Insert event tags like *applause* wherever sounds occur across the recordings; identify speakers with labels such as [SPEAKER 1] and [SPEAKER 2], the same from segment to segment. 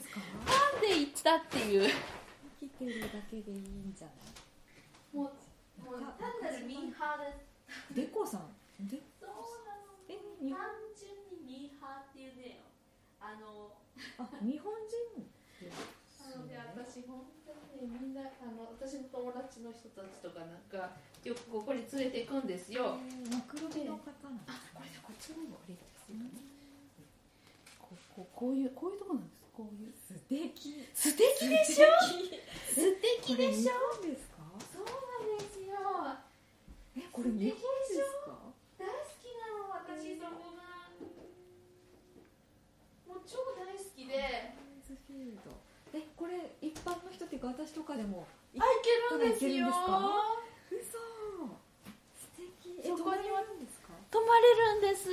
[SPEAKER 1] ですか？
[SPEAKER 2] なんで行ったっていう。
[SPEAKER 1] 生きてるだけでいいんじゃない？
[SPEAKER 2] もうもう単なるミーハーです。
[SPEAKER 1] デコさん？で？
[SPEAKER 2] そうなの。
[SPEAKER 1] え日本？
[SPEAKER 2] 単純にミーハーっていうねあの
[SPEAKER 1] あ日本人
[SPEAKER 2] なので
[SPEAKER 1] ね。
[SPEAKER 2] 私本当にねみんなあの私の友達の人たちとかなんかよくここに連れて行くんですよ、
[SPEAKER 1] マクロビの方なんです
[SPEAKER 2] あこれでこっちの方がいいですよね、
[SPEAKER 1] こうこうこういうこういうとこなんですこういう素敵。
[SPEAKER 2] 素敵でしょ？素敵でしょ？
[SPEAKER 1] ょですか
[SPEAKER 2] そうなんですよ。
[SPEAKER 1] えこれ日本ですか？
[SPEAKER 2] 大好きなの私そこが。もう超大好きで。
[SPEAKER 1] ズフィールドえこれ一般の人っていうか私とかでも
[SPEAKER 2] あいけるんですよ。
[SPEAKER 1] いけるんですか？嘘。素敵。え
[SPEAKER 2] そこには
[SPEAKER 1] 泊まれるんですか？
[SPEAKER 2] 泊まれるんです。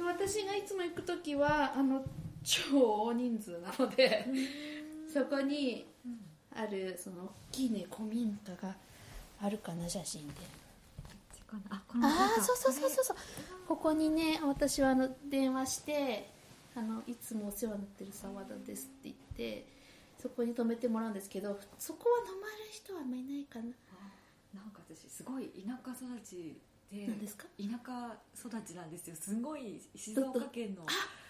[SPEAKER 2] 私がいつも行く時はあの超大人数なのでそこに
[SPEAKER 1] うん。
[SPEAKER 2] あるその大きいね古民家があるかな写真で。
[SPEAKER 1] あこの
[SPEAKER 2] あそうそうそうそうそう。ここにね私はあの電話してあのいつもお世話になってる澤田ですって言ってそこに泊めてもらうんですけどそこは泊まる人はあんまりいないかな。
[SPEAKER 1] あなんか私すごい田舎育ちで
[SPEAKER 2] 何ですか？
[SPEAKER 1] 田舎育ちなんですよ。すごい静岡県の。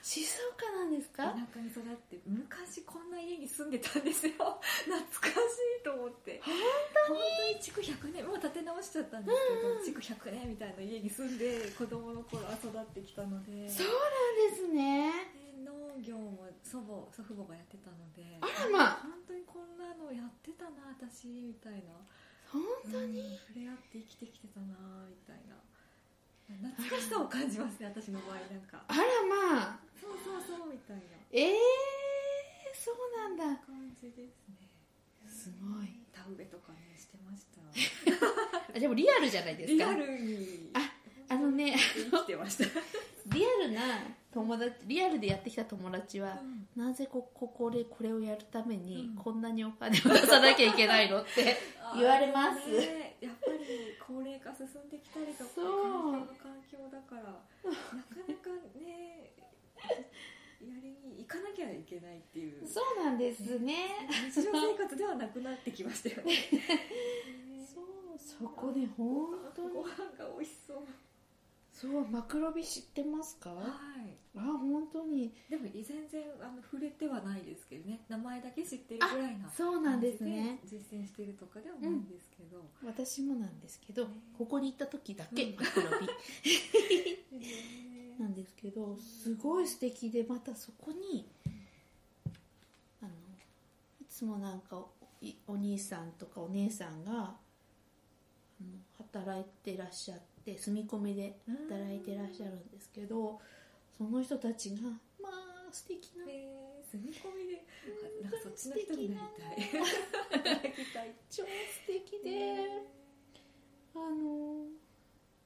[SPEAKER 2] 静岡なんです
[SPEAKER 1] 田
[SPEAKER 2] か
[SPEAKER 1] 舎に育って昔こんな家に住んでたんですよ。懐かしいと思って。本当に？築100年もう建て直しちゃったんですけど、築100年みたいな家に住んで子供の頃育ってきたので。
[SPEAKER 2] そうなんですね。
[SPEAKER 1] で農業も祖母祖父母がやってたので。
[SPEAKER 2] あらまあ。
[SPEAKER 1] 本当にこんなのやってたな私みたいな
[SPEAKER 2] 本当に、
[SPEAKER 1] うん触れ合って生きてきてたなみたいな。懐かしさを感じますね *laughs* 私の場合なんか。
[SPEAKER 2] あらまあ。
[SPEAKER 1] そうそうそうみたいな。
[SPEAKER 2] ええー、そうなんだ。
[SPEAKER 1] 感じですね。
[SPEAKER 2] すごい。
[SPEAKER 1] 田植えとかねしてました。*laughs*
[SPEAKER 2] あでもリアルじゃないですか。
[SPEAKER 1] リアルに。
[SPEAKER 2] ああのね
[SPEAKER 1] 生きてました、
[SPEAKER 2] リアルな友達リアルでやってきた友達は、
[SPEAKER 1] うん。
[SPEAKER 2] なぜこここでこれをやるために
[SPEAKER 1] うん。
[SPEAKER 2] こんなにお金を出さなきゃいけないのって *laughs* 言われます。
[SPEAKER 1] ねやっぱり高齢化進んできたりとか
[SPEAKER 2] そう。
[SPEAKER 1] 環境の環境だからなかなかね *laughs* やりに行かなきゃいけないっていう
[SPEAKER 2] そうなんですね。
[SPEAKER 1] 日常生活ではなくなってきましたよね。*laughs*
[SPEAKER 2] そうそこで本当に。
[SPEAKER 1] ご飯が美味しそう
[SPEAKER 2] そうマクロビ知ってますか？
[SPEAKER 1] はい。
[SPEAKER 2] あ本当に。
[SPEAKER 1] でも全然あの触れてはないですけどね。名前だけ知ってるぐらいな
[SPEAKER 2] そうなんですね。
[SPEAKER 1] 実践してるとかではないんですけど、
[SPEAKER 2] 私もなんですけど
[SPEAKER 1] ね。
[SPEAKER 2] ここに行った時だけ
[SPEAKER 1] うん。
[SPEAKER 2] マクロビ。なんですけどすごい素敵でまたそこにあのいつもなんかお兄さんとかお姉さんが働いてらっしゃって住み込みで働いてらっしゃるんですけどその人たちがまあ素敵な
[SPEAKER 1] へー住み込みであなんかそっちの人になりたい。*laughs*
[SPEAKER 2] 超素敵であの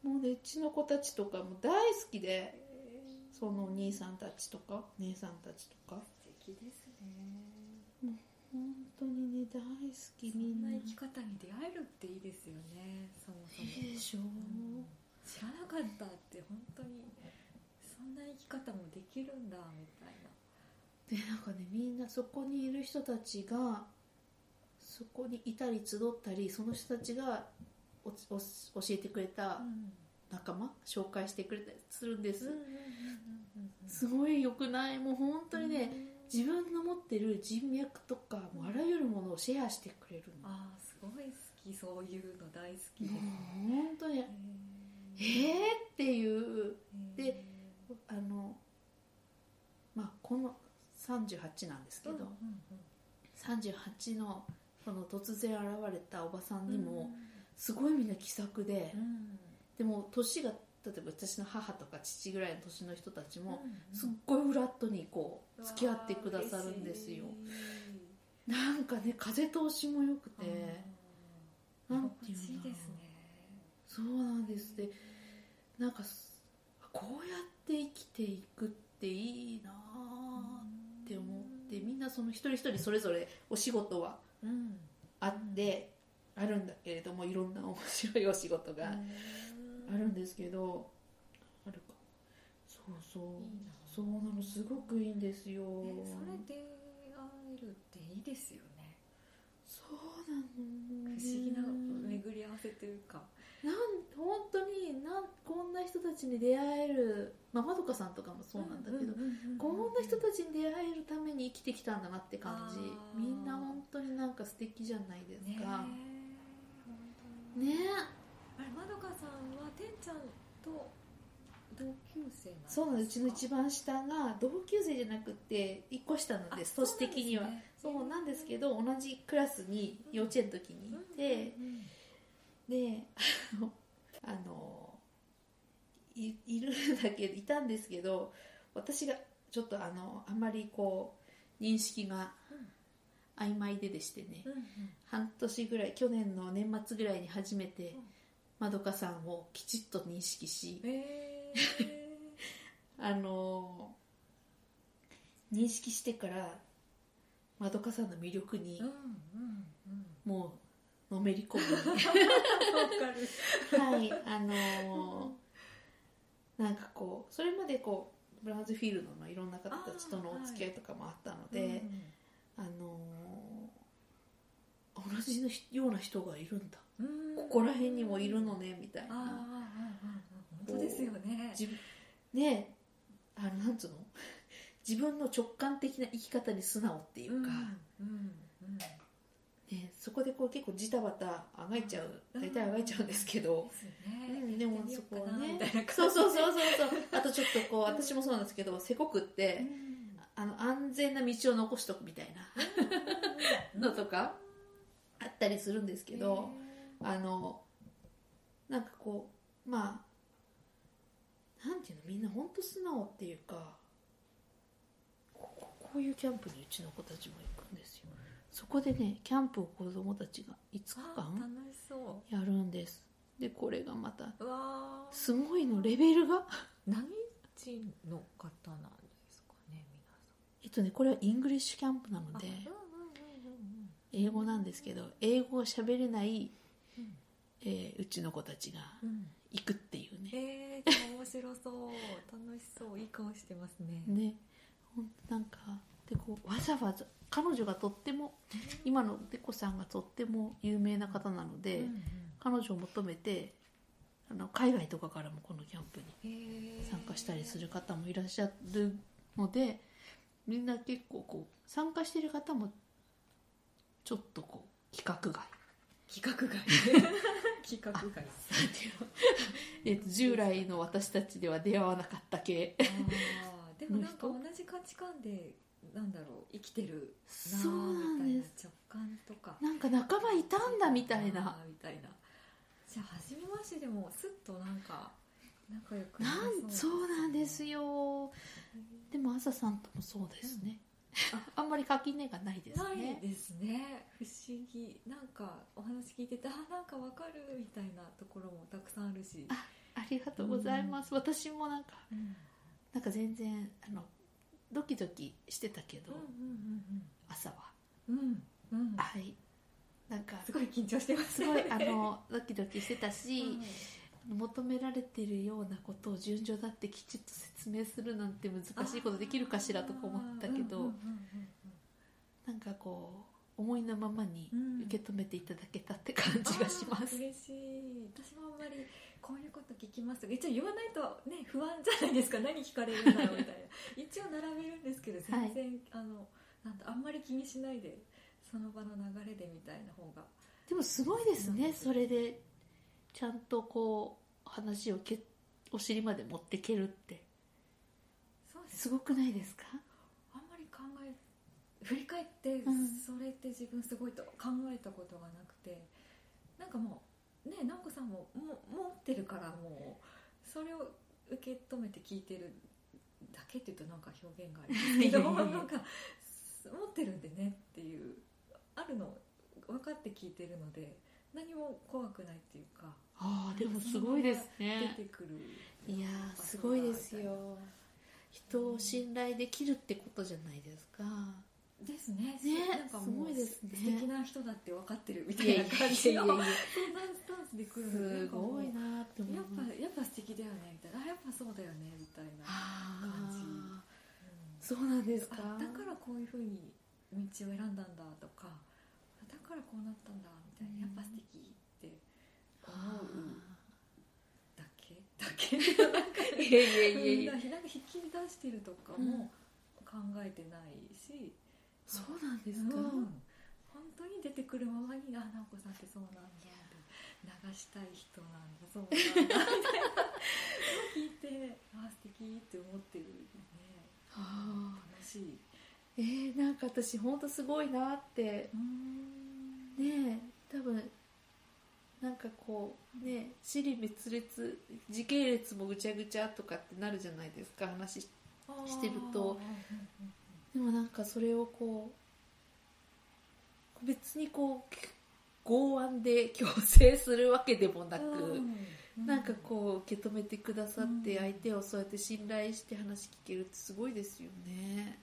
[SPEAKER 2] もうねうちの子たちとかも大好きでそのお兄さんたちとかお姉さんたちとか。
[SPEAKER 1] 素敵ですね
[SPEAKER 2] 本当にね大好き
[SPEAKER 1] そ
[SPEAKER 2] みんな。
[SPEAKER 1] 生き方に出会えるっていいですよねそもそも。
[SPEAKER 2] でしょ
[SPEAKER 1] う。ん知らなかったって本当にそんな生き方もできるんだみたいな。
[SPEAKER 2] でなんかねみんなそこにいる人たちがそこにいたり集ったりその人たちがおお教えてくれた仲間紹介してくれたりするんです、すごい良くない？もう本当にね、自分の持ってる人脈とかもうあらゆるものをシェアしてくれるの。
[SPEAKER 1] ああすごい好きそういうの大好きです。
[SPEAKER 2] もう本当に。えーっていう。であのまあこの38なんですけど、38のこの突然現れたおばさんにもすごいみんな気さくで、でも年が例えば私の母とか父ぐらいの年の人たちもすっごいフラットにこう付き合ってくださるんですよ。なんかね風通しも良くてなんていうの
[SPEAKER 1] 心地いいですね。
[SPEAKER 2] そうなんです。でなんかすこうやって生きていくっていいなって思ってみんなその一人一人それぞれお仕事は
[SPEAKER 1] うん。
[SPEAKER 2] あってあるんだけれどもいろんな面白いお仕事がですけどあるか。そそうそう。
[SPEAKER 1] いいな。
[SPEAKER 2] そうなのすごくいいんですよ、
[SPEAKER 1] ねそれで会えるっていいですよね。
[SPEAKER 2] そうなの
[SPEAKER 1] 不思議な巡り合わせというか。
[SPEAKER 2] なん本当になんこんな人たちに出会える。まあまどかさんとかもそうなんだけど、こんな人たちに出会えるために生きてきたんだなって感じ。みんな本当になんか素敵じゃないです
[SPEAKER 1] ねえ
[SPEAKER 2] か
[SPEAKER 1] 本当に。
[SPEAKER 2] ね
[SPEAKER 1] あれまどかさんはてんちゃんと同級生なんですか？
[SPEAKER 2] そうなうちの一番下が同級生じゃなくて1個下なんです。
[SPEAKER 1] あ
[SPEAKER 2] 年的には。
[SPEAKER 1] そう
[SPEAKER 2] なんですけど同じクラスに幼稚園の時にいて、であのいいるんだけどいたんですけど私がちょっとあのあんまりこう認識が曖昧ででしてね、
[SPEAKER 1] うんうん。
[SPEAKER 2] 半年ぐらい去年の年末ぐらいに初めて
[SPEAKER 1] うん
[SPEAKER 2] まどかさんをきちっと認識し
[SPEAKER 1] え *laughs*
[SPEAKER 2] あの認識してからまどかさんの魅力に
[SPEAKER 1] ー、うんうんうん。
[SPEAKER 2] もうのめり込む。*laughs* はいあのなんかこうそれまでこうブラウンズフィールドのいろんな方たちとのお付き合いとかもあったので、あの同じのひような人がいるんだ。
[SPEAKER 1] うんうん
[SPEAKER 2] ここら辺にもいるのねみたいな。
[SPEAKER 1] あ本当ですよね。
[SPEAKER 2] 自分ねあのなんつうの？*laughs* 自分の直感的な生き方に素直っていうか、ね、そこでこう結構ジタバタあがいちゃう大体あがいちゃうんですけど、うん、でもそこはね。そうそうそうそうそう。あとちょっとこう私もそうなんですけどせこくって、
[SPEAKER 1] うん。
[SPEAKER 2] あの安全な道を残しとくみたいな。*laughs* のとかあったりするんですけど、あのなんかこうまあなんていうのみんな本当素直っていうかこういうキャンプにうちの子たちも行くんですよ。そこでねキャンプを子供たちが5日
[SPEAKER 1] あ
[SPEAKER 2] 間やるんです。でこれがまたすごいのレベルが？
[SPEAKER 1] 何人の方なんですかね
[SPEAKER 2] えっとねこれはイングリッシュキャンプなので英語なんですけど英語を喋れない、
[SPEAKER 1] うん。
[SPEAKER 2] えーうちの子たちが
[SPEAKER 1] うん。うんうん
[SPEAKER 2] 行くっていうね。
[SPEAKER 1] えー、面白そう。楽しそう。いい顔してますね。
[SPEAKER 2] ね。なんかでこうわざわざ彼女がとっても今のデコさんがとっても有名な方なので、
[SPEAKER 1] うん
[SPEAKER 2] 彼女を求めてあの海外とかからもこのキャンプに参加したりする方もいらっしゃるのでみんな結構こう参加してる方もちょっとこう規格外
[SPEAKER 1] 規格外。*laughs* 規格外。*laughs*
[SPEAKER 2] え従来の私たちでは出会わなかった系。
[SPEAKER 1] でもなんか同じ価値観でなんだろう生きてるな
[SPEAKER 2] そうなん
[SPEAKER 1] み
[SPEAKER 2] です。
[SPEAKER 1] たいな直感とか。
[SPEAKER 2] なんか仲間いたんだみたいな。
[SPEAKER 1] みたいな。じゃあ初めましてでもスッとなんか仲良くな
[SPEAKER 2] そうなんですよ。でも朝さんともそうですね、あんまり垣根がないです
[SPEAKER 1] ない
[SPEAKER 2] ね
[SPEAKER 1] ですね。不思議。なんかお話聞いててあなんかわかるみたいなところもたくさんあるし。
[SPEAKER 2] あありがとうございます、私もなんか
[SPEAKER 1] うん。
[SPEAKER 2] なんか全然あのドキドキしてたけど、
[SPEAKER 1] うん
[SPEAKER 2] 朝は
[SPEAKER 1] うんうん。うんうん。
[SPEAKER 2] はい。なんか
[SPEAKER 1] すごい緊張してます
[SPEAKER 2] すごいあのドキドキしてたし、
[SPEAKER 1] うん
[SPEAKER 2] 求められてるようなことを順序だってきちっと説明するなんて難しいことできるかしらとか思ったけど、
[SPEAKER 1] うんうんうん
[SPEAKER 2] なんかこう思いのままに
[SPEAKER 1] うん
[SPEAKER 2] 受け止めていただけたって感じがします、
[SPEAKER 1] あー嬉しい。私もあんまりこういうこと聞きます。とか一応言わないとね不安じゃないですか。何聞かれるんだろうみたいな。*laughs* 一応並べるんですけど全然、あのなんだあんまり気にしないでその場の流れでみたいな方が。
[SPEAKER 2] でもすごいですねそれでちゃんとこう話をけお尻まで持ってけるって。
[SPEAKER 1] そうです。
[SPEAKER 2] すごくないですか？
[SPEAKER 1] あんまり考え振り返って、
[SPEAKER 2] うん。
[SPEAKER 1] それって自分すごいと考えたことがなくてなんかもうね直子さんもも持ってるからもうそれを受け止めて聞いてるだけっていうとなんか表現がありますけど
[SPEAKER 2] いやいやいや。
[SPEAKER 1] なんか持ってるんでねっていうあるの分かって聞いてるので何も怖くないっていうか
[SPEAKER 2] ああでもすごいです
[SPEAKER 1] 出
[SPEAKER 2] ね
[SPEAKER 1] てくる。
[SPEAKER 2] いやーすごいですよ。人を信頼できるってことじゃないですか。
[SPEAKER 1] ですね。
[SPEAKER 2] ね
[SPEAKER 1] なんか
[SPEAKER 2] すごいですね。
[SPEAKER 1] 素敵な人だって分かってるみた
[SPEAKER 2] い
[SPEAKER 1] な感じのそんなスタンスで来るの。
[SPEAKER 2] すごいなって思い
[SPEAKER 1] やっぱやっぱ素敵だよねみたいな。あやっぱそうだよねみたいな、
[SPEAKER 2] あ
[SPEAKER 1] 感じ。
[SPEAKER 2] ー
[SPEAKER 1] うん
[SPEAKER 2] そうなんですか。
[SPEAKER 1] あだからこういうふうに道を選んだんだとかだからこうなったんだみたいな。やっぱ素敵思うだけ？だけ？なんか
[SPEAKER 2] いやいやいや
[SPEAKER 1] なんか引き出してるとかも考えてないし、
[SPEAKER 2] そうなんですか、
[SPEAKER 1] うん本当に出てくるままにあ直子さんってそうなんだ流したい人なんだそうなんだみたいな聞いてあ素敵って思ってるね。
[SPEAKER 2] あ
[SPEAKER 1] 楽しい
[SPEAKER 2] ーえー、なんか私本当すごいなって。
[SPEAKER 1] うん。
[SPEAKER 2] ねえ多分なんかこうね尻滅裂時系列もぐちゃぐちゃとかってなるじゃないですか話ししてるとでもなんかそれをこう別にこう剛腕で強制するわけでもなく、なんかこう受け止めてくださって
[SPEAKER 1] うん
[SPEAKER 2] 相手をそうやって信頼して話聞けるってすごいですよね。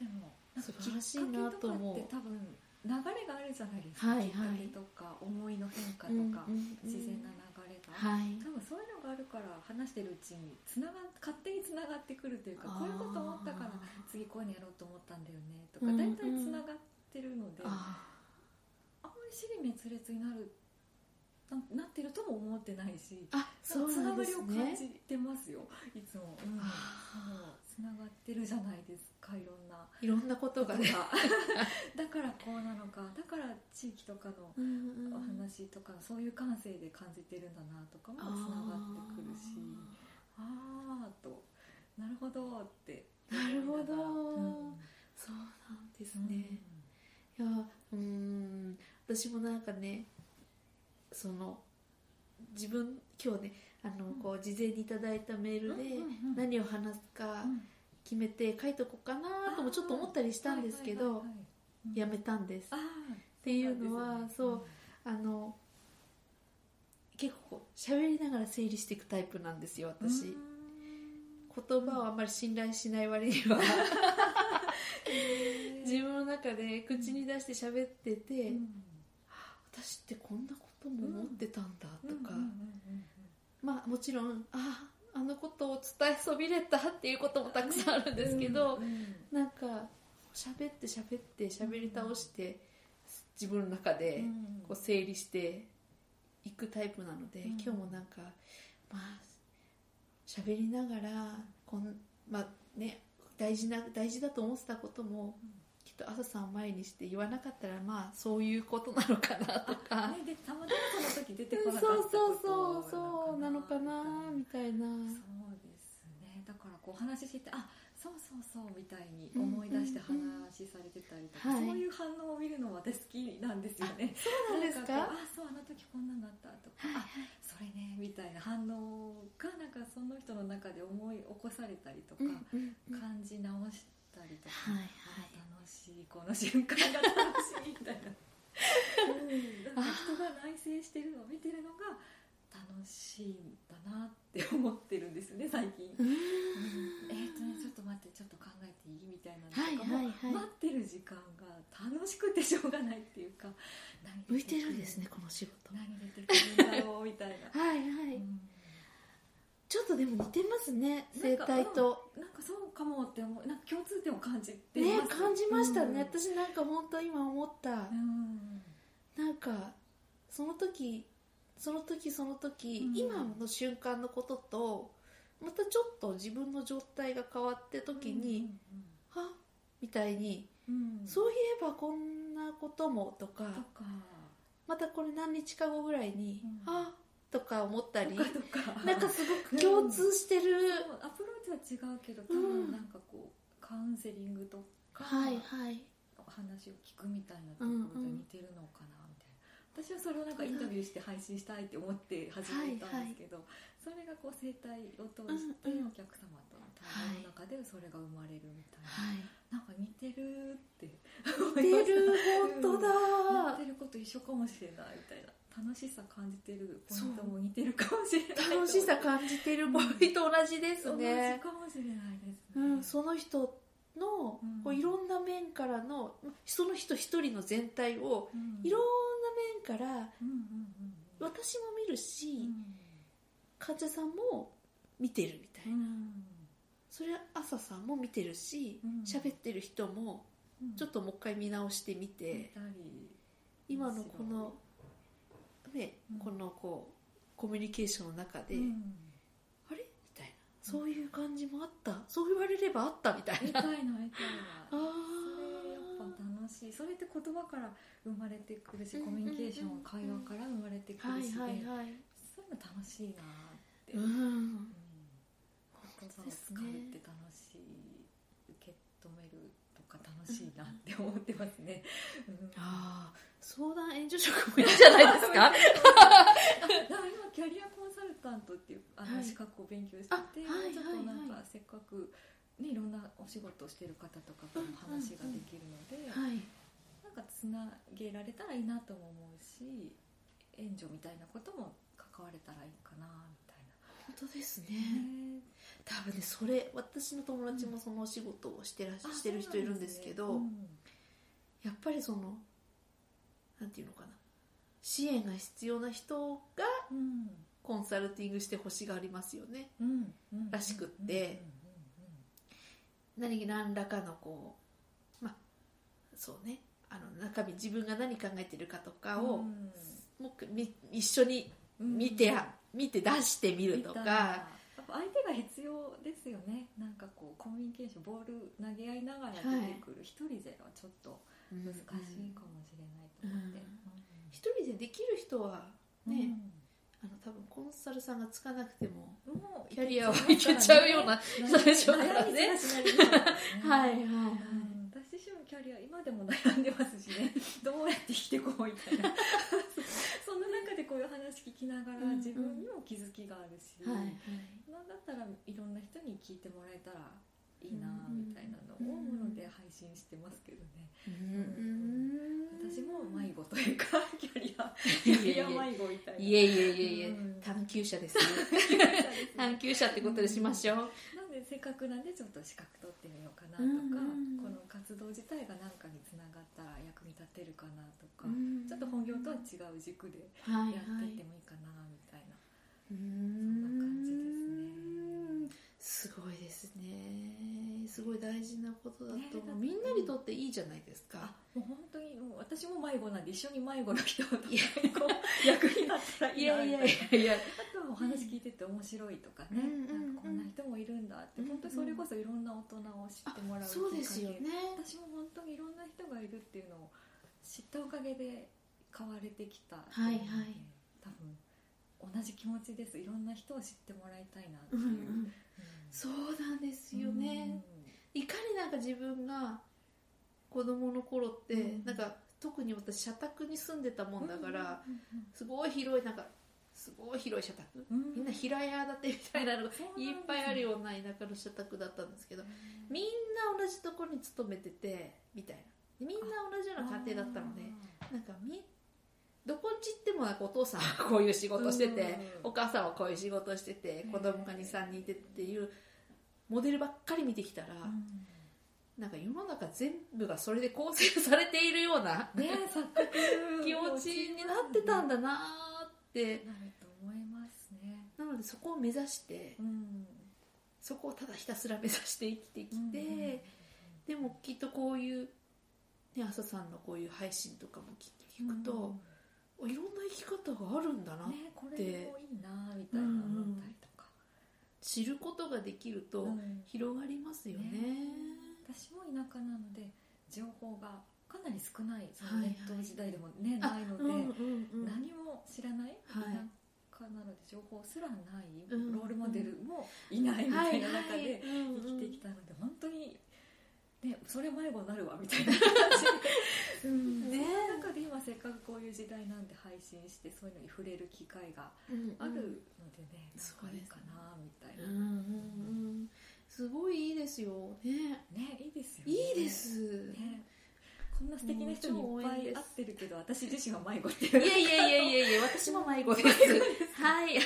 [SPEAKER 1] でも
[SPEAKER 2] 素晴らしいなと思う
[SPEAKER 1] 多分流れがあるじゃないですか、
[SPEAKER 2] はいはい。
[SPEAKER 1] きっかけとか思いの変化とか、
[SPEAKER 2] うんうんうん。
[SPEAKER 1] 自然な流れが、
[SPEAKER 2] はい。
[SPEAKER 1] 多分そういうのがあるから話してるうちにつなが勝手につながってくるというかこういうこと思ったから次こういうのやろうと思ったんだよねとか
[SPEAKER 2] うんうん。
[SPEAKER 1] 大体つながってるので、あ
[SPEAKER 2] あ
[SPEAKER 1] んまり尻滅裂になるななってるとも思ってないし
[SPEAKER 2] ーあ、そう
[SPEAKER 1] つ
[SPEAKER 2] な
[SPEAKER 1] がりを感。じてますよいつも、うん、ってるじゃないですかいろんな。
[SPEAKER 2] いろんなことが。ね。*laughs*
[SPEAKER 1] だからこうなのか。だから地域とかの
[SPEAKER 2] うんうん
[SPEAKER 1] お話とかそういう感性で感じてるんだなとかもつながってくるし。ああーと。なるほどって。
[SPEAKER 2] なるほど。
[SPEAKER 1] うん。
[SPEAKER 2] そうなんですね。いやうーん。私もなんかねその自分今日ねあの、
[SPEAKER 1] うん。
[SPEAKER 2] こう事前にいただいたメールで
[SPEAKER 1] うんうんうん。
[SPEAKER 2] 何を話すか
[SPEAKER 1] うん
[SPEAKER 2] 決めて書いとこうかなともちょっと思ったりしたんですけどやめたんです。っていうのはそうあの結構喋りながら整理していくタイプなんですよ
[SPEAKER 1] うん。
[SPEAKER 2] 私言葉をあんまり信頼しない割には。*laughs* 自分の中で口に出して喋ってて、
[SPEAKER 1] うん。
[SPEAKER 2] 私ってこんなことも思ってたんだとか、まあもちろんああのことを伝えそびれたっていうこともたくさんあるんですけど、
[SPEAKER 1] うんうん。
[SPEAKER 2] なんか喋って喋って喋り倒して自分の中で
[SPEAKER 1] うん。
[SPEAKER 2] こう整理していくタイプなので、
[SPEAKER 1] うん。
[SPEAKER 2] 今日もなんかまあ喋りながらこんまあね大事な大事だと思ってたことも、と朝さんを前にして言わなかったらまあそういうことなのかなとか、
[SPEAKER 1] ね、でたまたまその時出てこ
[SPEAKER 2] そう
[SPEAKER 1] なかった
[SPEAKER 2] そう
[SPEAKER 1] こと
[SPEAKER 2] そうそう。なのかなみたいな
[SPEAKER 1] そうですね。だからこうお話ししててあそうそうそうみたいに思い出して
[SPEAKER 2] うんうんうん
[SPEAKER 1] 話されてたりとか、
[SPEAKER 2] はい。
[SPEAKER 1] そういう反応を見るの私好きなんですよね。
[SPEAKER 2] そうなんですか？
[SPEAKER 1] なんこうあそうあの時こんなんだったとか、あそれねみたいな反応がなんかその人の中で思い起こされたりとか、
[SPEAKER 2] うんうんうん。
[SPEAKER 1] 感じ直したりとか、
[SPEAKER 2] はいはい。
[SPEAKER 1] あ楽しいこの瞬間が楽しいみたいな、うん、なんか人が内省してるのを見てるのが楽しいんだなって思ってるんですよね最近、
[SPEAKER 2] うん。
[SPEAKER 1] えっ、とねちょっと待ってちょっと考えていいみたいなのと
[SPEAKER 2] はい
[SPEAKER 1] かも、
[SPEAKER 2] はいはい。
[SPEAKER 1] 待ってる時間が楽しくてしょうがないっていうか何
[SPEAKER 2] 向いてるんですねこの仕事。
[SPEAKER 1] 何出てくるんだろう？みたいな、
[SPEAKER 2] はいはい、
[SPEAKER 1] うん
[SPEAKER 2] ちょっとでも似てますね生態と。
[SPEAKER 1] なんかそうかもって思うなんか共通点を感じて
[SPEAKER 2] ね感じましたね、
[SPEAKER 1] うん。
[SPEAKER 2] 私なんか本当今思った、
[SPEAKER 1] うん。
[SPEAKER 2] なんかその時その時その時、
[SPEAKER 1] うん。
[SPEAKER 2] 今の瞬間のこととまたちょっと自分の状態が変わって時に、はみたいに、
[SPEAKER 1] うんうん。
[SPEAKER 2] そういえばこんなこともとか
[SPEAKER 1] とか。
[SPEAKER 2] またこれ何日か後ぐらいに、
[SPEAKER 1] うん。
[SPEAKER 2] あとか思ったりなんかすごく共通してる、
[SPEAKER 1] そうアプローチは違うけど多
[SPEAKER 2] うん
[SPEAKER 1] 分なんかこうカウンセリングとか、
[SPEAKER 2] はいはい。
[SPEAKER 1] 話を聞くみたいなところで似てるのかなみたいな、私はそれをなんかインタビューして配信したいって思って始めたんですけど、それがこう生態を通して
[SPEAKER 2] うんうん。
[SPEAKER 1] お客様との対話の中でそれが生まれるみたいな、
[SPEAKER 2] はい。
[SPEAKER 1] なんか似てるって
[SPEAKER 2] 似てる本当だ、
[SPEAKER 1] やってること一緒かもしれないみたいな楽しさ感じてるポイントも似てるかもしれない
[SPEAKER 2] 楽しさ感じてるポイント同じです
[SPEAKER 1] 同じ
[SPEAKER 2] ね、
[SPEAKER 1] かもしれないですね、
[SPEAKER 2] うん、その人の、
[SPEAKER 1] うん。
[SPEAKER 2] こういろんな面からのその人一人の全体を
[SPEAKER 1] うん。
[SPEAKER 2] いろんな面から
[SPEAKER 1] うんうんうん。
[SPEAKER 2] 私も見るし、
[SPEAKER 1] うん。
[SPEAKER 2] 患者さんも見てるみたいな、
[SPEAKER 1] うん。
[SPEAKER 2] それは朝さんも見てるし
[SPEAKER 1] うん。
[SPEAKER 2] 喋、ってる人も
[SPEAKER 1] うん。
[SPEAKER 2] ちょっともう一回見直してみて、
[SPEAKER 1] 見たり
[SPEAKER 2] 今のこのね、
[SPEAKER 1] うん。
[SPEAKER 2] このこうコミュニケーションの中で、
[SPEAKER 1] うん。
[SPEAKER 2] あれ？みたいな。そういう感じもあった。そう言われればあったみたいな。
[SPEAKER 1] 見たいな *laughs* それやっぱ楽しい。それって言葉から生まれてくるし
[SPEAKER 2] うん
[SPEAKER 1] コミュニケーション会話から生まれてく
[SPEAKER 2] はい
[SPEAKER 1] るしそういうの楽しいなって。
[SPEAKER 2] う
[SPEAKER 1] うん。
[SPEAKER 2] ん
[SPEAKER 1] 言葉を使うって楽しい。受け止めるなって思ってますね、うん。
[SPEAKER 2] ああ相談援助職もいいんじゃないですか？*laughs*
[SPEAKER 1] 今キャリアコンサルタントっていうあの
[SPEAKER 2] はい
[SPEAKER 1] 資格を勉強してて、
[SPEAKER 2] あはい
[SPEAKER 1] ちょっとなん
[SPEAKER 2] はい
[SPEAKER 1] かせっかく、ね、いろんなお仕事をしてる方とかとも話ができるので、
[SPEAKER 2] はい。
[SPEAKER 1] なんかつなげられたらいいなとも思うし援助みたいなことも関われたらいいかなみたい
[SPEAKER 2] 本当です
[SPEAKER 1] な、
[SPEAKER 2] ね多分ねそれ私の友達もそのお仕事をしてらっししてる人いるんですけどやっぱりそのなんていうのかな。支援が必要な人が
[SPEAKER 1] うん。
[SPEAKER 2] コンサルティングしてほしがありますよね。
[SPEAKER 1] うんうん
[SPEAKER 2] らしくって。何何らかのこうまあそうね。あの中身自分が何考えてるかとかを、もうみ一緒に
[SPEAKER 1] うん。
[SPEAKER 2] 見て、見て出してみるとか、
[SPEAKER 1] みたいなやっぱ相手が必要ですよね。なんかこうコミュニケーションボール投げ合いながら出てくる一、人ではちょっと難しいかもしれないと思って、
[SPEAKER 2] 一人でできる人は
[SPEAKER 1] うん。
[SPEAKER 2] ね、あの多分コンサルさんがつかなくてもキャリアはいけちゃうような人でしょうからね。はいはい
[SPEAKER 1] うん。私自身もキャリア今でも悩んでますしね。どうやって生きてこうみたいな。*laughs* その中でこういう話聞きながら
[SPEAKER 2] うんうん。
[SPEAKER 1] 自分にも気づきがあるし、
[SPEAKER 2] はいはい。
[SPEAKER 1] なんだったらいろんな人に聞いてもらえたらいいな
[SPEAKER 2] うん
[SPEAKER 1] みたいなのをもので配信してますけどね、
[SPEAKER 2] うん。
[SPEAKER 1] 私も迷子というかキャリア
[SPEAKER 2] い
[SPEAKER 1] キャリア迷子みたいな。
[SPEAKER 2] えいえいえいえいえ。
[SPEAKER 1] うん
[SPEAKER 2] 探求者ですね。*laughs* 探
[SPEAKER 1] な
[SPEAKER 2] 求者ってことでしましょう。
[SPEAKER 1] のでせっかくなんでちょっと資格取ってみようかなとか、
[SPEAKER 2] うんうん
[SPEAKER 1] この活動自体が何かにつながったら役に立てるかなとか、
[SPEAKER 2] うん。
[SPEAKER 1] ちょっと本業とは違う軸で
[SPEAKER 2] はい
[SPEAKER 1] やって
[SPEAKER 2] はい
[SPEAKER 1] いってもいいかなみたいな、
[SPEAKER 2] うー
[SPEAKER 1] ん。な感じ
[SPEAKER 2] んすごいですね。すごい大事なことだと思う。みんなにとっていいじゃないですか。
[SPEAKER 1] あもう本当にもう私も迷子なんで一緒に迷子の人とかにこう *laughs* 役に立ったらい
[SPEAKER 2] い
[SPEAKER 1] いなみたいな。
[SPEAKER 2] やいやいやいや。
[SPEAKER 1] あとはお話聞いてて面白いとかね、
[SPEAKER 2] うん
[SPEAKER 1] なんかこんな人もいるんだって、
[SPEAKER 2] うんうん
[SPEAKER 1] 本当にそれこそいろんな大人を知ってもらう
[SPEAKER 2] そうですよね。
[SPEAKER 1] 私も本当にいろんな人がいるっていうのを知ったおかげで変われてきた
[SPEAKER 2] はいはい。
[SPEAKER 1] 多分同じ気持ちです。いろんな人を知ってもらいたいなっていう、
[SPEAKER 2] うんうん
[SPEAKER 1] うん
[SPEAKER 2] そうなんですよね、いかになんか自分が子供の頃って、
[SPEAKER 1] うん。
[SPEAKER 2] なんか特に私社宅に住んでたもんだから、
[SPEAKER 1] うん
[SPEAKER 2] すごい広いなんかすごい広い社宅、みんな平屋建てみたいなのがいっぱいあるような田舎の社宅だったんですけどみんな同じところに勤めててみたいな。でみんな同じような家庭だったのでなんかみどこっち行ってもなんかお父さんは *laughs* こういう仕事してて、
[SPEAKER 1] うん。
[SPEAKER 2] お母さんはこういう仕事してて子供が23人いてっていうモデルばっかり見てきたら、
[SPEAKER 1] うん。
[SPEAKER 2] なんか世の中全部がそれで構成されているような
[SPEAKER 1] ね *laughs*
[SPEAKER 2] 気持ちになってたんだなーって。
[SPEAKER 1] なると思いますね。
[SPEAKER 2] なのでそこを目指して
[SPEAKER 1] うん。
[SPEAKER 2] そこをただひたすら目指して生きてきて、
[SPEAKER 1] うん
[SPEAKER 2] でもきっとこういう、ね、朝さんのこういう配信とかも聞聞くと、いろんな生き方があるんだな、
[SPEAKER 1] うんねこれもいいなみたいな思ったりとか、
[SPEAKER 2] 知ることができると
[SPEAKER 1] うん。
[SPEAKER 2] 広がりますよね。
[SPEAKER 1] 私も田舎なので情報がかなり少ない。その
[SPEAKER 2] はいはい。
[SPEAKER 1] ネット時代でもね、
[SPEAKER 2] あ
[SPEAKER 1] ないので、
[SPEAKER 2] うんうんうん。
[SPEAKER 1] 何も知らない、
[SPEAKER 2] はい。
[SPEAKER 1] 田舎なので情報すらない、
[SPEAKER 2] うん
[SPEAKER 1] ロールモデルもいないみたいな中で生きてき
[SPEAKER 2] た
[SPEAKER 1] たので本当に、ね、それ迷子になるわみたいな感じで、うん、
[SPEAKER 2] ね。
[SPEAKER 1] その中で今せっかくこういう時代なんで配信してそういうのに触れる機会があるのでね、
[SPEAKER 2] そうです。
[SPEAKER 1] なんかいいかなみたいな、
[SPEAKER 2] うんうんうん。すごいいいですよ。ね。
[SPEAKER 1] ねいいですよね。
[SPEAKER 2] いいです、
[SPEAKER 1] ね。こんな素敵な人にいっぱい会ってるけど私自身は迷子っていう。
[SPEAKER 2] いやいやいやいやいや私も迷子です。はい。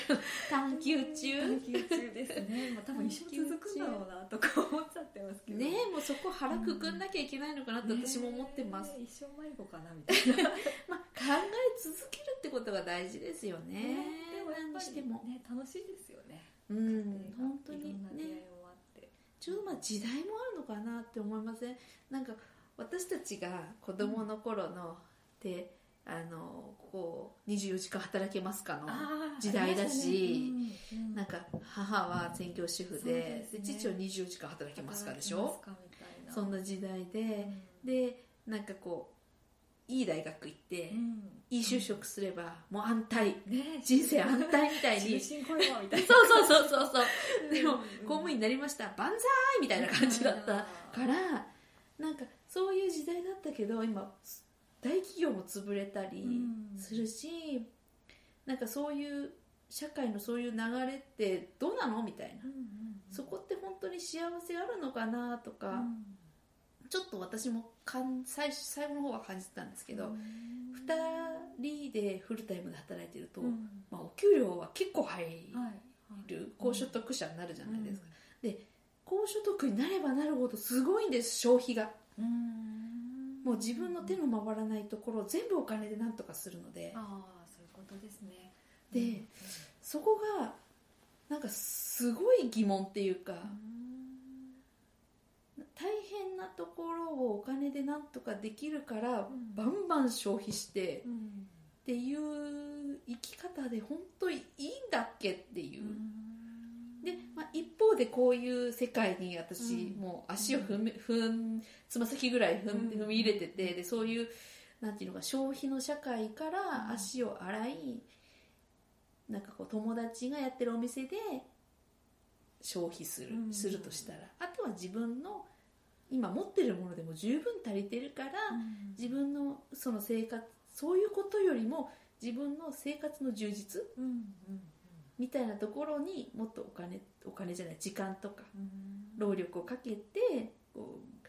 [SPEAKER 2] 探求中。
[SPEAKER 1] 探求中ですね、まあ、多分一生続くんだろうなとか思っちゃってますけど。
[SPEAKER 2] ねもうそこ腹くくんなきゃいけないのかなって私も思ってます、
[SPEAKER 1] ね一生迷子かなみたいな。*laughs*
[SPEAKER 2] まあ考え続けるってことが大事ですよね。
[SPEAKER 1] でも
[SPEAKER 2] 何しても。
[SPEAKER 1] ね楽しいですよね。
[SPEAKER 2] うん本当に。ね。ちょうどまあ時代もあるのかなって思いません？なんか私たちが子供の頃の、であのこう24時間働けますかの時代だし
[SPEAKER 1] ね。うんうん。
[SPEAKER 2] なんか母は専業主婦で
[SPEAKER 1] ですね。
[SPEAKER 2] で父は24時間働けますかでしょ？そんな時代で、
[SPEAKER 1] うん。
[SPEAKER 2] でなんかこういい大学行って、
[SPEAKER 1] うん。
[SPEAKER 2] いい就職すればもう安泰。
[SPEAKER 1] ね。
[SPEAKER 2] 人生安泰みたいに。そうそうそうそうそう。でも
[SPEAKER 1] うん
[SPEAKER 2] 公務員になりました。万歳みたいな感じだったからなんかそういう時代だったけど今大企業も潰れたり
[SPEAKER 1] うん。
[SPEAKER 2] するし、なんかそういう社会のそういう流れってどうなのみたいな、
[SPEAKER 1] うんうんうん。
[SPEAKER 2] そこって本当に幸せあるのかなとか、
[SPEAKER 1] うん。
[SPEAKER 2] ちょっと私もかん最初最後の方は感じてたんですけど、
[SPEAKER 1] うん。
[SPEAKER 2] 2人でフルタイムで働いてると、
[SPEAKER 1] うん。
[SPEAKER 2] まあ、お給料は結構入
[SPEAKER 1] はい
[SPEAKER 2] る高所得者になるじゃないですか、で高所得になればなるほどすごいんです消費が。
[SPEAKER 1] うん
[SPEAKER 2] もう自分の手の回らないところを全部お金で何とかするので。
[SPEAKER 1] ああそういうことですね。
[SPEAKER 2] でそこがなんかすごい疑問っていうか大変なところをお金で何とかできるから
[SPEAKER 1] ん。
[SPEAKER 2] バンバン消費して
[SPEAKER 1] うん。
[SPEAKER 2] っていう生き方で本当にいいんだっけっていう。う、で、まあ、一方でこういう世界に私
[SPEAKER 1] うん。
[SPEAKER 2] もう足を踏み踏んつま先ぐらい踏踏み入れててでそういうなんていうのか消費の社会から足を洗いなんかこう友達がやってるお店で消費する。
[SPEAKER 1] うん。
[SPEAKER 2] するとしたら。あとは自分の今持ってるものでも十分足りてるから
[SPEAKER 1] うん。
[SPEAKER 2] 自分のその生活そういうことよりも自分の生活の充実
[SPEAKER 1] うんうん
[SPEAKER 2] みたいなところにもっとお金お金じゃない時間とか
[SPEAKER 1] うん。
[SPEAKER 2] 労力をかけてこう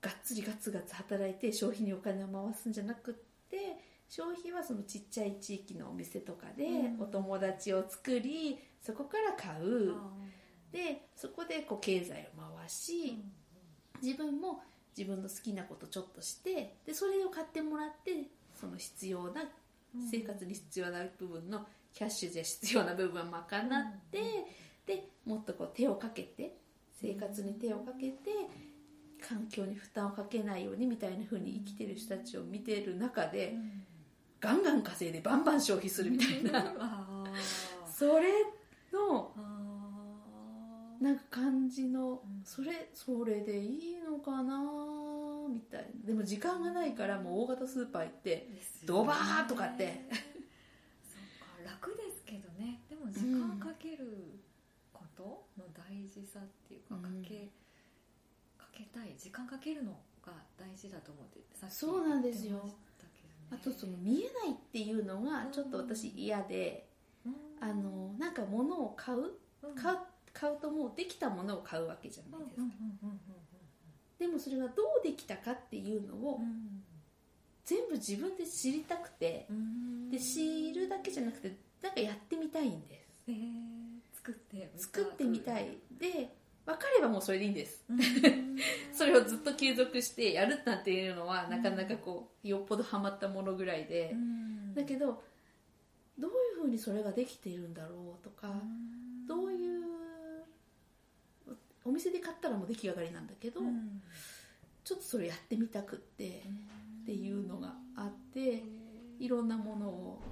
[SPEAKER 2] がっつりガツガツ働いて消費にお金を回すんじゃなくって消費はそのちっちゃい地域のお店とかで
[SPEAKER 1] うん。
[SPEAKER 2] お友達を作りそこから買う。
[SPEAKER 1] あ
[SPEAKER 2] でそこでこう経済を回
[SPEAKER 1] ー
[SPEAKER 2] し自分も自分の好きなことちょっとしてでそれを買ってもらってその必要な
[SPEAKER 1] うん。
[SPEAKER 2] 生活に必要な部分のキャッシュで必要な部分は賄って、でもっとこう手をかけて生活に手をかけて環境に負担をかけないようにみたいな風に生きてる人たちを見てる中で
[SPEAKER 1] うん。
[SPEAKER 2] ガンガン稼いでバンバン消費するみたいな。*laughs* それのなんか感じの
[SPEAKER 1] ん。
[SPEAKER 2] それそれでいいのかなみたいな。でも時間がないからもう大型スーパー行ってドバーとかって
[SPEAKER 1] そうか楽ですけどねでも時間かけることの大事さっていうか、
[SPEAKER 2] うん。
[SPEAKER 1] かけかけたい時間かけるのが大事だと思ってさっき
[SPEAKER 2] そうなんですよ。あとその見えないっていうのがちょっと私嫌で
[SPEAKER 1] うん。
[SPEAKER 2] あのなんか物を買う
[SPEAKER 1] うん。
[SPEAKER 2] 買う買うともうできたものを買うわけじゃ
[SPEAKER 1] うん
[SPEAKER 2] ないですか、でもそれがどうできたかっていうのを
[SPEAKER 1] うん。
[SPEAKER 2] 全部自分で知りたくてで知るだけじゃなくてなんかやってみたいんです。
[SPEAKER 1] えー作ってみた
[SPEAKER 2] 作ってみたい。で分かればもうそれでいいんです。
[SPEAKER 1] うん。
[SPEAKER 2] それをずっと継続してやるなんていうのはなかなかこうよっぽどハマったものぐらいで。
[SPEAKER 1] うん。
[SPEAKER 2] だけどどういうふうにそれができているんだろうとかどういうお店で買ったらもう出来上がりなんだけど、
[SPEAKER 1] うん。
[SPEAKER 2] ちょっとそれやってみたくってっていうのがあっていろんなものを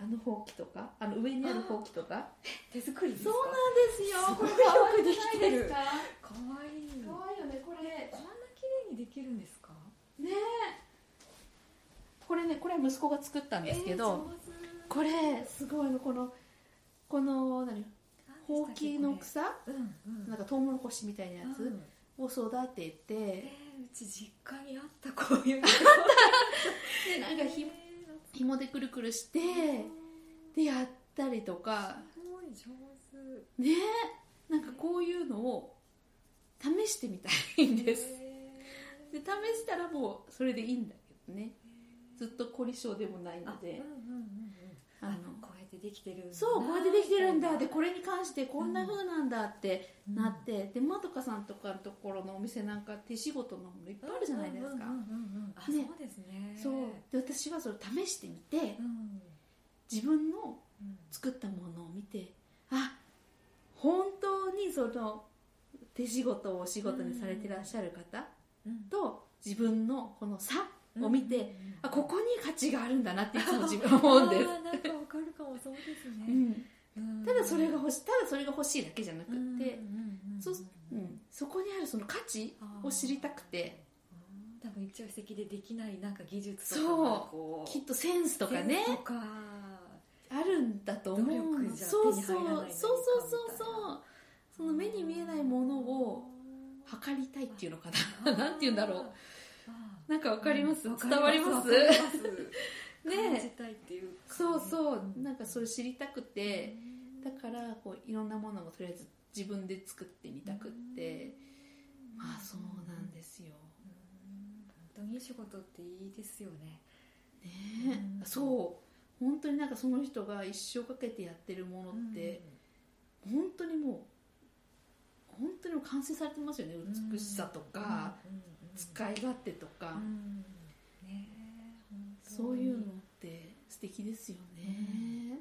[SPEAKER 2] あのほうきとか？あの上にあるほうきとか？
[SPEAKER 1] 手作りですか？
[SPEAKER 2] そうなんですよ。これ
[SPEAKER 1] すごい。
[SPEAKER 2] 可愛く
[SPEAKER 1] できてる。
[SPEAKER 2] か
[SPEAKER 1] かわいい。
[SPEAKER 2] 可愛いよね。これ。
[SPEAKER 1] こんな綺麗にできるんですか？
[SPEAKER 2] ね。これねこれは息子が作ったんですけど、
[SPEAKER 1] えー
[SPEAKER 2] これすごいの。このこの何？ほうきの草？
[SPEAKER 1] うんうん。
[SPEAKER 2] なんかトウモロコシみたいなやつ？
[SPEAKER 1] うん。
[SPEAKER 2] を育てて、
[SPEAKER 1] えーうち実家にあったこういうの。*laughs*
[SPEAKER 2] でなんかひ
[SPEAKER 1] え
[SPEAKER 2] 紐でくるくるして
[SPEAKER 1] ー
[SPEAKER 2] でやったりとか。
[SPEAKER 1] すごい上手。
[SPEAKER 2] ね。なんかこういうのを試してみたいんです。
[SPEAKER 1] え
[SPEAKER 2] で試したらもうそれでいいんだけどね。ずっと凝り性でもないので。
[SPEAKER 1] うんうんうんうん
[SPEAKER 2] あの
[SPEAKER 1] こうやってできてるんだ
[SPEAKER 2] そうこうやってできてるんだ。でこれに関してこんな風なんだってなって、でまどかさんとかのところのお店なんか手仕事のものいっぱいあるじゃないですか、
[SPEAKER 1] そうですね。
[SPEAKER 2] そう。で私はそれ試してみて
[SPEAKER 1] うん。
[SPEAKER 2] 自分の
[SPEAKER 1] うん。
[SPEAKER 2] 作ったものを見てあ本当にその手仕事をお仕事にされてらっしゃる方
[SPEAKER 1] うん。
[SPEAKER 2] と自分のこの差を見て、
[SPEAKER 1] うんうんうん。
[SPEAKER 2] あここに価値があるんだなっていつも自分は思うんです、
[SPEAKER 1] なんかわかるかもそうですね、
[SPEAKER 2] うん、
[SPEAKER 1] うん。
[SPEAKER 2] ただそれが欲しいただそれが欲しいだけじゃなくって、そうん、そこにあるその価値を知りたくて。
[SPEAKER 1] 多分一応席でできないなんか技術とか
[SPEAKER 2] そう。きっとセンスとかね。
[SPEAKER 1] とか。
[SPEAKER 2] あるんだと思う。そうそうそうそうそうそう。
[SPEAKER 1] な
[SPEAKER 2] その目に見えないものを測りたいっていうのかな。*laughs* なんて言うんだろう
[SPEAKER 1] う
[SPEAKER 2] なんかわかります、
[SPEAKER 1] うん。
[SPEAKER 2] 伝わります？
[SPEAKER 1] わかります。
[SPEAKER 2] ね。
[SPEAKER 1] 感じたいっていう
[SPEAKER 2] そうそう。
[SPEAKER 1] うん。
[SPEAKER 2] なんかそれ知りたくてだからこういろんなものをとりあえず自分で作ってみたくって。まあそうなんですよ。
[SPEAKER 1] うん。本当にいい仕事っていいですよね。
[SPEAKER 2] ね。
[SPEAKER 1] うん
[SPEAKER 2] そう。本当になんかその人が一生かけてやってるものって本当にもう本当にもう完成されてますよね。
[SPEAKER 1] うん
[SPEAKER 2] 美しさとか。
[SPEAKER 1] うんうん
[SPEAKER 2] 使い勝手とか。
[SPEAKER 1] うん。ね
[SPEAKER 2] そういうのって素敵ですよね